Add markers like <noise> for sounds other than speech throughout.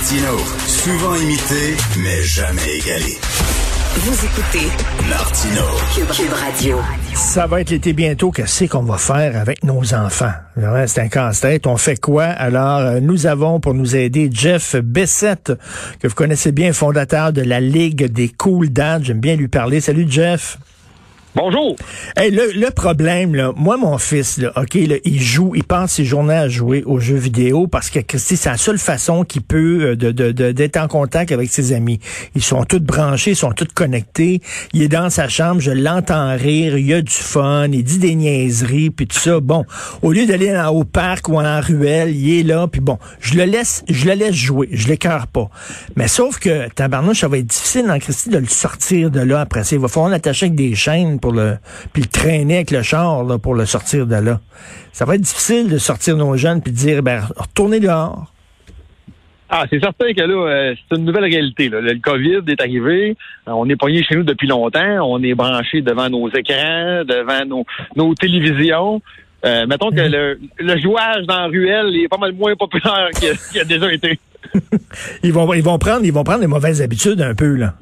Martino, souvent imité, mais jamais égalé. Vous écoutez Martino, Cube, Cube Radio. Ça va être l'été bientôt. Qu'est-ce qu'on va faire avec nos enfants? C'est un casse-tête. On fait quoi? Alors, euh, nous avons pour nous aider Jeff Bessette, que vous connaissez bien, fondateur de la Ligue des Cool Dads. J'aime bien lui parler. Salut, Jeff. Bonjour. Hey, le, le problème, là, moi, mon fils, là, OK, là, il joue, il passe ses journées à jouer aux jeux vidéo parce que Christy, c'est la seule façon qu'il peut euh, de, de, d'être en contact avec ses amis. Ils sont tous branchés, ils sont tous connectés. Il est dans sa chambre, je l'entends rire, il a du fun, il dit des niaiseries, puis tout ça. Bon, au lieu d'aller au parc ou en ruelle, il est là, puis bon, je le laisse, je le laisse jouer, je l'écœure pas. Mais sauf que, tabarnouche, ça va être difficile dans Christy de le sortir de là après ça. Il va falloir l'attacher avec des chaînes pour le, puis le traîner avec le char là, pour le sortir de là. Ça va être difficile de sortir nos jeunes puis de dire, ben, retournez dehors. Ah, c'est certain que là, euh, c'est une nouvelle réalité. Là. Le COVID est arrivé. Euh, On est poigné chez nous depuis longtemps. On est branché devant nos écrans, devant nos, nos télévisions. Euh, mettons que le, le jouage dans la ruelle est pas mal moins populaire qu'il a- a déjà été. <laughs> Ils vont, ils vont prendre, ils vont prendre les mauvaises habitudes un peu là.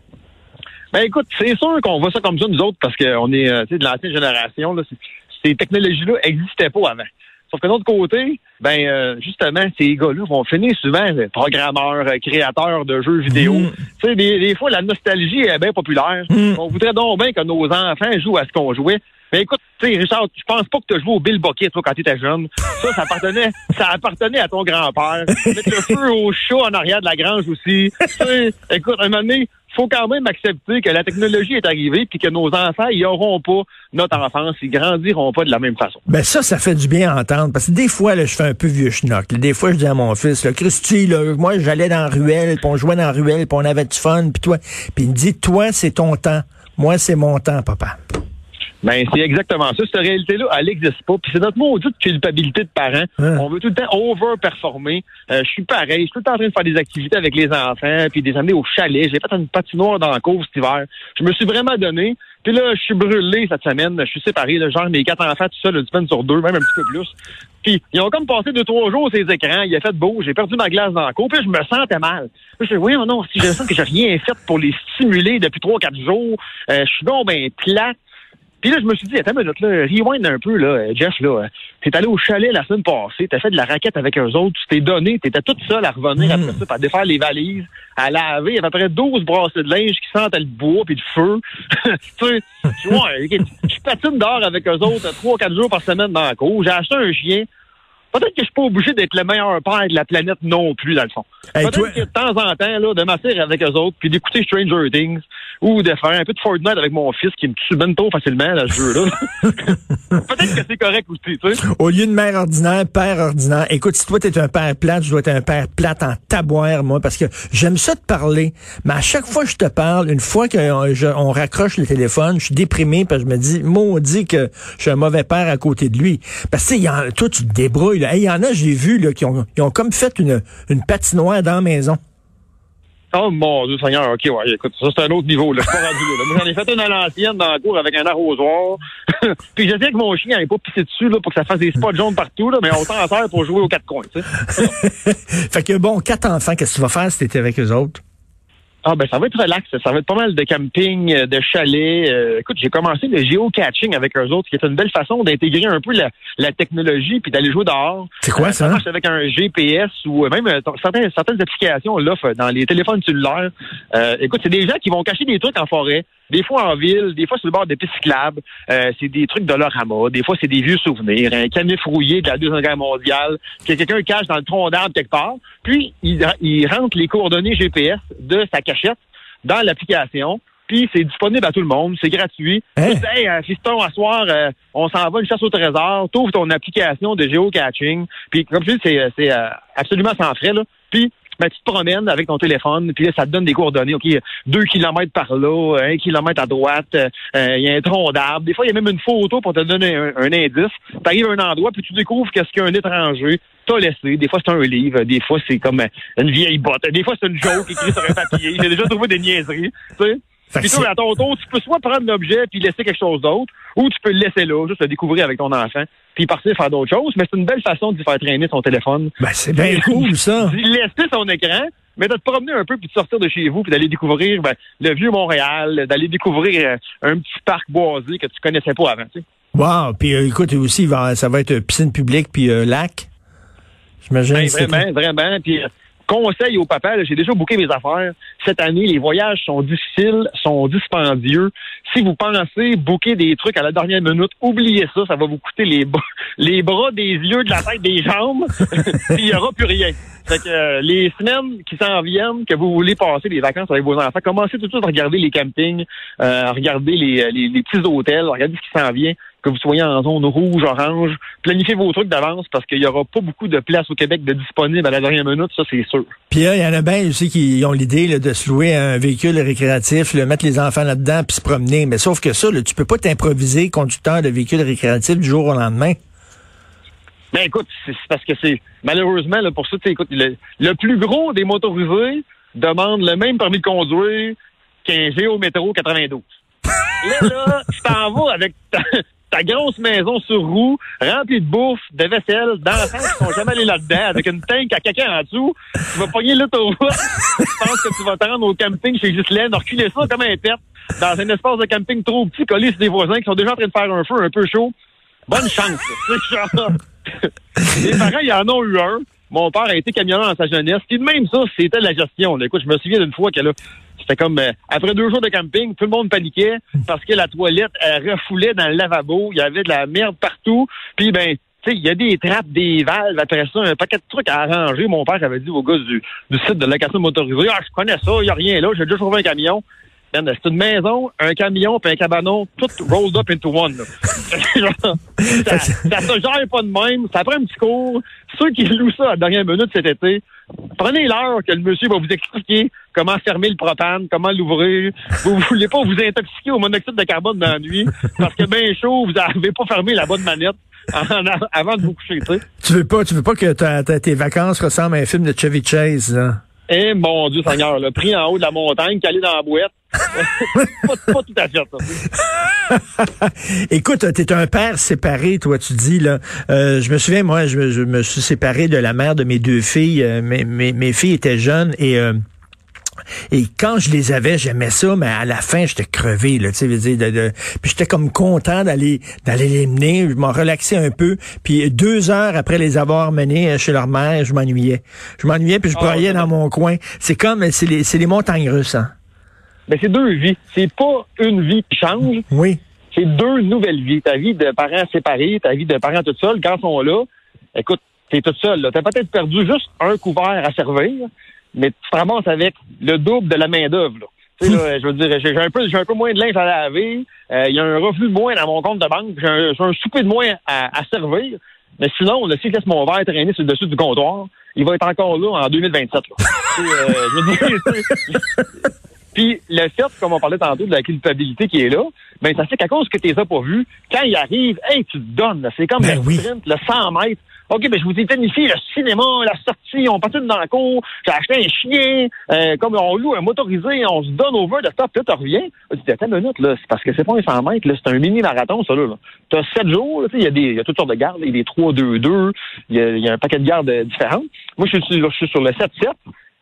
Ben écoute, c'est sûr qu'on voit ça comme ça nous autres parce qu'on est euh, de l'ancienne génération. Là, ces technologies-là n'existaient pas avant. Sauf que de l'autre côté, ben euh, justement, ces gars-là vont finir souvent euh, programmeurs, euh, créateurs de jeux vidéo. Mm. Tu sais, des, des fois, la nostalgie est bien populaire. Mm. On voudrait donc bien que nos enfants jouent à ce qu'on jouait. Mais écoute, tu sais, Richard, je pense pas que tu as joué au Bill Bucket, toi, quand tu étais jeune? Ça, ça appartenait, ça appartenait à ton grand-père. Mettre le feu au chat en arrière de la grange aussi. Tu sais, écoute, à un moment donné, faut quand même accepter que la technologie est arrivée puis que nos enfants, ils auront pas notre enfance, ils grandiront pas de la même façon. Ben ça, ça fait du bien à entendre. Parce que des fois, là, je fais un peu vieux schnock. Des fois, je dis à mon fils, là, Christy, là, moi, j'allais dans la ruelle, puis on jouait dans la ruelle, puis on avait du fun, puis toi. Puis il me dit, toi, c'est ton temps. Moi, c'est mon temps, papa. Ben, c'est exactement ça. Cette réalité-là, elle n'existe pas. Puis c'est notre maudite culpabilité de parents. Hein? On veut tout le temps over-performer. Euh, je suis pareil. Je suis tout le temps en train de faire des activités avec les enfants, puis des années au chalet. J'ai fait une patinoire dans la cour cet hiver. Je me suis vraiment donné. Puis là, je suis brûlé cette semaine. Je suis séparé. Là, genre, mes quatre enfants tout seuls, une semaine sur deux, même un petit peu plus. Puis ils ont comme passé deux, trois jours ces écrans. Il a fait beau. J'ai perdu ma glace dans la cour. Puis je me sentais mal. Je me oui, non, si je sens que j'ai rien fait pour les stimuler depuis trois, quatre jours, euh, je suis donc ben plate. Puis là, je me suis dit, attends une minute, là, rewind un peu, là, Jeff, là. T'es allé au chalet la semaine passée, t'as fait de la raquette avec eux autres, tu t'es donné, t'étais toute seule à revenir après ça, à défaire les valises, à laver, il y avait à peu près 12 brassées de linge qui sentent le bois puis le feu. <laughs> tu sais, ouais, ok, je patine dehors avec eux autres trois, quatre jours par semaine dans la cour. J'ai acheté un chien. Peut-être que je suis pas obligé d'être le meilleur père de la planète non plus, dans le fond. Hey, Peut-être toi- que de temps en temps, là, de m'asseoir avec eux autres, puis d'écouter Stranger Things, ou de faire un peu de Fortnite avec mon fils qui me tue ben trop facilement dans ce jeu-là. <laughs> <laughs> Peut-être que c'est correct aussi, tu sais. Au lieu de mère ordinaire, père ordinaire. Écoute, si toi, t'es un père plate, je dois être un père plate en taboire, moi, parce que j'aime ça te parler. Mais à chaque fois que je te parle, une fois qu'on raccroche le téléphone, je suis déprimé parce que je me dis, maudit que je suis un mauvais père à côté de lui. Parce que, toi, tu te débrouilles, là. Il y en a, j'ai vu, là, qui ont, ils ont comme fait une, une patinoire dans la maison. Oh mon Dieu Seigneur, ok, ouais, écoute, ça c'est un autre niveau, là. Je suis pas rendu là. Moi, j'en ai fait une à l'ancienne dans la cour avec un arrosoir. <laughs> Puis j'essaie que mon chien n'ait pas pissé dessus, là, pour que ça fasse des spots jaunes partout, là, mais on s'en sert pour jouer aux quatre coins, tu sais. <laughs> Fait que bon, quatre enfants, qu'est-ce que tu vas faire si t'étais avec eux autres? Ah ben ça va être relax, ça va être pas mal de camping, euh, de chalet. Euh, écoute, j'ai commencé le géocaching avec eux autres, qui est une belle façon d'intégrer un peu la, la technologie puis d'aller jouer dehors. C'est quoi, Euh, ça? marche avec un GPS ou euh, même euh, certaines, certaines applications l'offrent dans les téléphones cellulaires. Euh, écoute, c'est des gens qui vont cacher des trucs en forêt, des fois en ville, des fois sur le bord de pistes cyclables. Euh, c'est des trucs de l'orama, des fois c'est des vieux souvenirs, un canif rouillé de la Deuxième Guerre mondiale que quelqu'un cache dans le tronc d'arbre quelque part. Puis, il, il rentre les coordonnées GPS de sa cachette dans l'application. puis c'est disponible à tout le monde, c'est gratuit. Hein? Tu dis, hey, fiston, à soir, euh, on s'en va une chasse au trésor, t'ouvres ton application de géocaching, puis comme je dis, c'est, euh, c'est euh, absolument sans frais, là. Puis ben, tu te promènes avec ton téléphone, puis là, ça te donne des coordonnées. OK, deux kilomètres par là, un kilomètre à droite, euh, il y a un tronc d'arbre. Des fois, il y a même une photo pour te donner un, un indice. Tu arrives à un endroit, puis tu découvres qu'est-ce qu'un étranger t'a laissé. Des fois, c'est un livre. Des fois, c'est comme euh, une vieille botte. Des fois, c'est une joke écrite sur un papier. J'ai déjà trouvé des niaiseries. Tu sais? Puis toi, à ton tour, tu peux soit prendre l'objet puis laisser quelque chose d'autre, ou tu peux le laisser là, juste le découvrir avec ton enfant, puis partir faire d'autres choses. Mais c'est une belle façon de lui faire traîner son téléphone. Ben, c'est bien cool, ça. <laughs> D'y laisser son écran, mais de te promener un peu puis de sortir de chez vous puis d'aller découvrir ben, le vieux Montréal, d'aller découvrir euh, un petit parc boisé que tu connaissais pas avant. Tu sais. Wow. Puis euh, écoute, aussi, ça va être piscine publique puis euh, lac. J'imagine. Ben, vraiment, vraiment. Puis euh, conseil au papa, j'ai déjà booké mes affaires. Cette année, les voyages sont difficiles, sont dispendieux. Si vous pensez booker des trucs à la dernière minute, oubliez ça, ça va vous coûter les, <laughs> les bras, des yeux, de la tête, des jambes. <laughs> Il n'y aura plus rien. Fait que euh, les semaines qui s'en viennent, que vous voulez passer des vacances avec vos enfants, commencez tout de suite à regarder les campings, euh, à regarder les, les, les petits hôtels, regardez ce qui s'en vient, que vous soyez en zone rouge, orange. Planifiez vos trucs d'avance parce qu'il n'y aura pas beaucoup de place au Québec de disponible à la dernière minute, ça c'est sûr. Puis là, il y en a bien aussi qui ont l'idée là, de se louer un véhicule récréatif, le mettre les enfants là-dedans puis se promener. Mais sauf que ça, là, tu peux pas t'improviser conducteur de véhicule récréatif du jour au lendemain. Ben écoute, c'est parce que c'est malheureusement là, pour ça, tu sais, écoute, le, le plus gros des motorisés demande le même permis de conduire qu'un Géométro 92. <laughs> Là, là, tu t'en vas avec ta, ta grosse maison sur roue, remplie de bouffe, de vaisselle, d'enfants qui sont jamais allés là-dedans, avec une tank à caca en dessous. Tu vas pogner l'autoroute. Je pense que tu vas te rendre au camping chez Ghislaine, reculer ça comme un pet dans un espace de camping trop petit, collé sur des voisins qui sont déjà en train de faire un feu un peu chaud. Bonne chance. <laughs> Les parents, ils en ont eu un. Mon père a été camionneur dans sa jeunesse. Puis même ça, c'était la gestion. là. Écoute, je me souviens d'une fois que là, c'était comme euh, après deux jours de camping, tout le monde paniquait parce que la toilette elle refoulait dans le lavabo. Il y avait de la merde partout. Puis ben, tu sais, il y a des trappes, des valves, après ça, un paquet de trucs à arranger. Mon père avait dit au gars du, du site de location motorisée, ah, je connais ça, il n'y a rien là, j'ai déjà trouvé un camion. Ben, c'est une maison, un camion puis un cabanon, tout rolled up into one. <laughs> ça, ça se gère pas de même. Ça prend un petit cours. Ceux qui louent ça à la dernière minute cet été, prenez l'heure que le monsieur va vous expliquer comment fermer le propane, comment l'ouvrir. Vous voulez pas vous intoxiquer au monoxyde de carbone dans la nuit parce que bien chaud, vous n'avez pas fermé la bonne manette avant de vous coucher. Tu sais. Tu veux pas, tu veux pas que ta- ta- tes vacances ressemblent à un film de Chevy Chase, là? Eh mon Dieu Seigneur, là, pris en haut de la montagne, calé dans la boîte. <laughs> pas, pas tout à fait ça. Écoute, t'es un père séparé, toi, tu dis, là. Euh, je me souviens, moi, je, je me suis séparé de la mère de mes deux filles. Euh, mes, mes, mes filles étaient jeunes et... euh, et quand je les avais, j'aimais ça, mais à la fin, j'étais crevé, là, tu sais, veux dire, de, de- puis j'étais comme content d'aller d'aller les mener, je m'en relaxais un peu, puis deux heures après les avoir menés euh, chez leur mère, je m'ennuyais. Je m'ennuyais, puis je Ah, broyais dans mon coin. C'est comme, c'est les, c'est les montagnes russes, hein? Mais c'est deux vies. C'est pas une vie qui change. Oui. c'est deux nouvelles vies. Ta vie de parents séparés, ta vie de parents tout seuls, quand ils sont là, écoute, t'es tout seul. là. T'as peut-être perdu juste un couvert à servir, mais tu te ramasses avec le double de la main-d'œuvre. là. Tu sais, là, <laughs> je veux dire, j'ai un peu, un peu moins de linge à laver, euh, il y a un revenu de moins dans mon compte de banque, j'ai un, souper de moins à, à servir. Mais sinon, là, si je laisse mon verre traîner sur le dessus du comptoir, il va être encore là en 2027. Là. <laughs> Euh, je veux dire, Puis le fait, comme on parlait tantôt, de la culpabilité qui est là, ben ça fait qu'à cause que tu les as pas vus, quand ils arrivent, hey, tu te donnes. C'est comme Ben le oui. sprint, le 100 mètres. OK, ben je vous ai planifié le cinéma, la sortie, on passe dans la cour, j'ai acheté un chien, euh, comme on loue un motorisé, on se donne over de stop, puis là, tu reviens. Tu dis, attends une minute, là, c'est parce que c'est pas un 100 mètres, là, c'est un mini-marathon, ça, là. là. T'as sept jours, il y a des, y a toutes sortes de gardes, il y a des 3-2-2, il y y a un paquet de gardes euh, différentes. Moi, je suis, je suis sur le 7-7.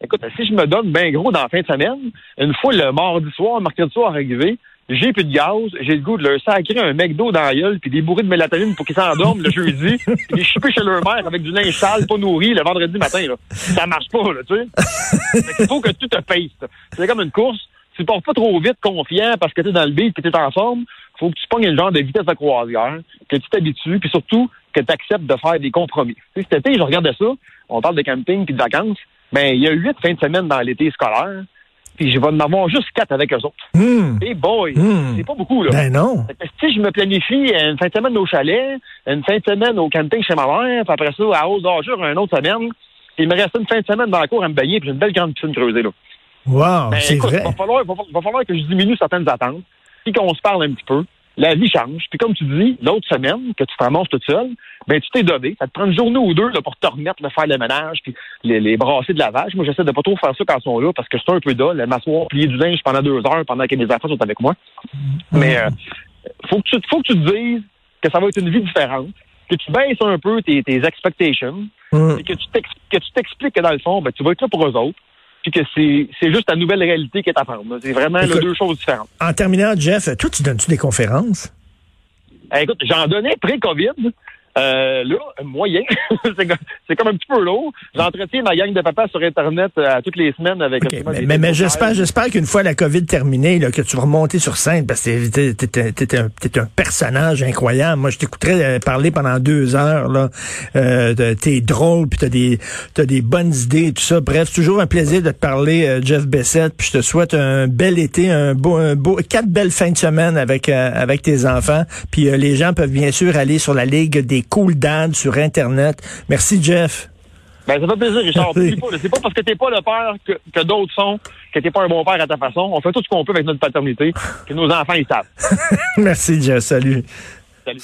Écoute, si je me donne bien gros dans la fin de semaine, une fois le mardi soir, mercredi soir arrivé, j'ai plus de gaz, j'ai le goût de leur sacrer un McDo dans la gueule, puis des bourrées de mélatonine pour qu'ils s'endorment le jeudi, <laughs> puis chipper chez leur mère avec du linge sale, pas nourri, le vendredi matin. Là. Ça marche pas, là, tu sais. Qu'il faut que tu te payes. C'est comme une course. Tu pars pas trop vite, confiant, parce que tu es dans le beat et tu es en forme. faut que tu pognes le genre de vitesse de croisière, que tu t'habitues, puis surtout que tu acceptes de faire des compromis. Tu sais, cet été, je regardais ça, on parle de camping puis de vacances, ben il y a huit fins de semaine dans l'été scolaire. puis je vais en avoir juste quatre avec eux autres. Hum. Et boy, Hmm. c'est pas beaucoup, là. Ben non. Si je me planifie une fin de semaine au chalet, une fin de semaine au camping chez ma mère, puis après ça, à hausse d'Arjure, une autre semaine, il me reste une fin de semaine dans la cour à me baigner, puis j'ai une belle grande piscine creusée, là. Wow, Ben, c'est vrai. Va falloir, va, va falloir que je diminue certaines attentes, puis qu'on se parle un petit peu. La vie change. Puis comme tu dis, l'autre semaine, que tu te ramasses toute seule, ben tu t'es donné. Ça te prend une journée ou deux là, pour te remettre, de faire le ménage, puis les, les brasser de lavage. Moi, j'essaie de pas trop faire ça quand ils sont là, parce que c'est un peu dole, m'asseoir, plier du linge pendant deux heures, pendant que mes enfants sont avec moi. Mais euh, faut, que tu, faut que tu te dises que ça va être une vie différente, que tu baisses un peu tes, tes expectations, Hum. et que tu t'ex- que tu t'expliques que dans le fond, ben, tu vas être là pour eux autres, puis que c'est juste ta nouvelle réalité qui est à prendre. C'est vraiment là, Écoute- deux choses différentes. En terminant, Jeff, toi, tu donnes-tu des conférences? Eh, écoute, j'en donnais pré-COVID. Euh, là, moyen. <laughs> c'est comme- un petit peu lourd. J'entretiens ma gang de papa sur Internet euh, à toutes les semaines avec OK, absolument mais, mais, mais j'espère, j'espère qu'une fois la COVID terminée, là, que tu vas remonter sur scène parce que t'es, t'es- t'es- t'es un, un personnage incroyable. Moi, je t'écouterais euh, parler pendant deux heures. Là, euh, t'es drôle, puis t'as des, t'as des bonnes idées, et tout ça. Bref, c'est toujours un plaisir de te parler, euh, Jeff Bessette. Puis je te souhaite un bel été, un beau, un beau, quatre belles fins de semaine avec euh, avec tes enfants. Puis les gens peuvent bien sûr aller sur la ligue des Cool Dads sur Internet. Merci, Jeff. Ben, ça fait plaisir, Richard. <laughs> C'est pas parce que t'es pas le père que, que d'autres sont, que t'es pas un bon père à ta façon. On fait tout ce qu'on peut avec notre paternité, que nos enfants, ils savent. <laughs> Merci, Jeff. Salut. Salut.